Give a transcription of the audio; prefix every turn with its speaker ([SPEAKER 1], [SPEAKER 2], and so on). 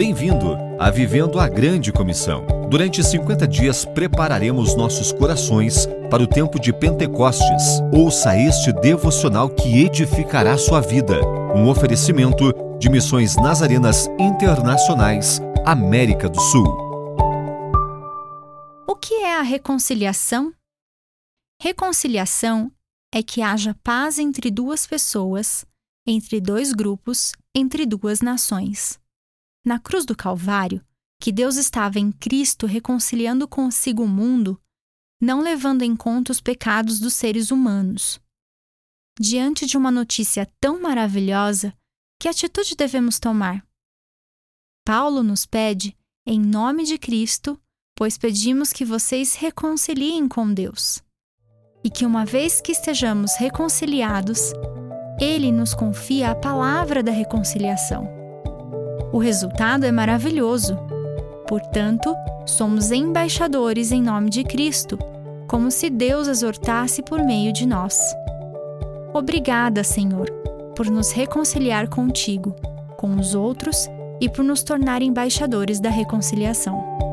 [SPEAKER 1] Bem-vindo a Vivendo a Grande Comissão. Durante 50 dias prepararemos nossos corações para o tempo de Pentecostes. Ouça este devocional que edificará sua vida. Um oferecimento de Missões Nazarenas Internacionais, América do Sul.
[SPEAKER 2] O que é a reconciliação? Reconciliação é que haja paz entre duas pessoas, entre dois grupos, entre duas nações. Na cruz do Calvário, que Deus estava em Cristo reconciliando consigo o mundo, não levando em conta os pecados dos seres humanos. Diante de uma notícia tão maravilhosa, que atitude devemos tomar? Paulo nos pede, em nome de Cristo, pois pedimos que vocês reconciliem com Deus. E que uma vez que estejamos reconciliados, Ele nos confia a palavra da reconciliação. O resultado é maravilhoso. Portanto, somos embaixadores em nome de Cristo, como se Deus exortasse por meio de nós. Obrigada, Senhor, por nos reconciliar contigo, com os outros e por nos tornar embaixadores da reconciliação.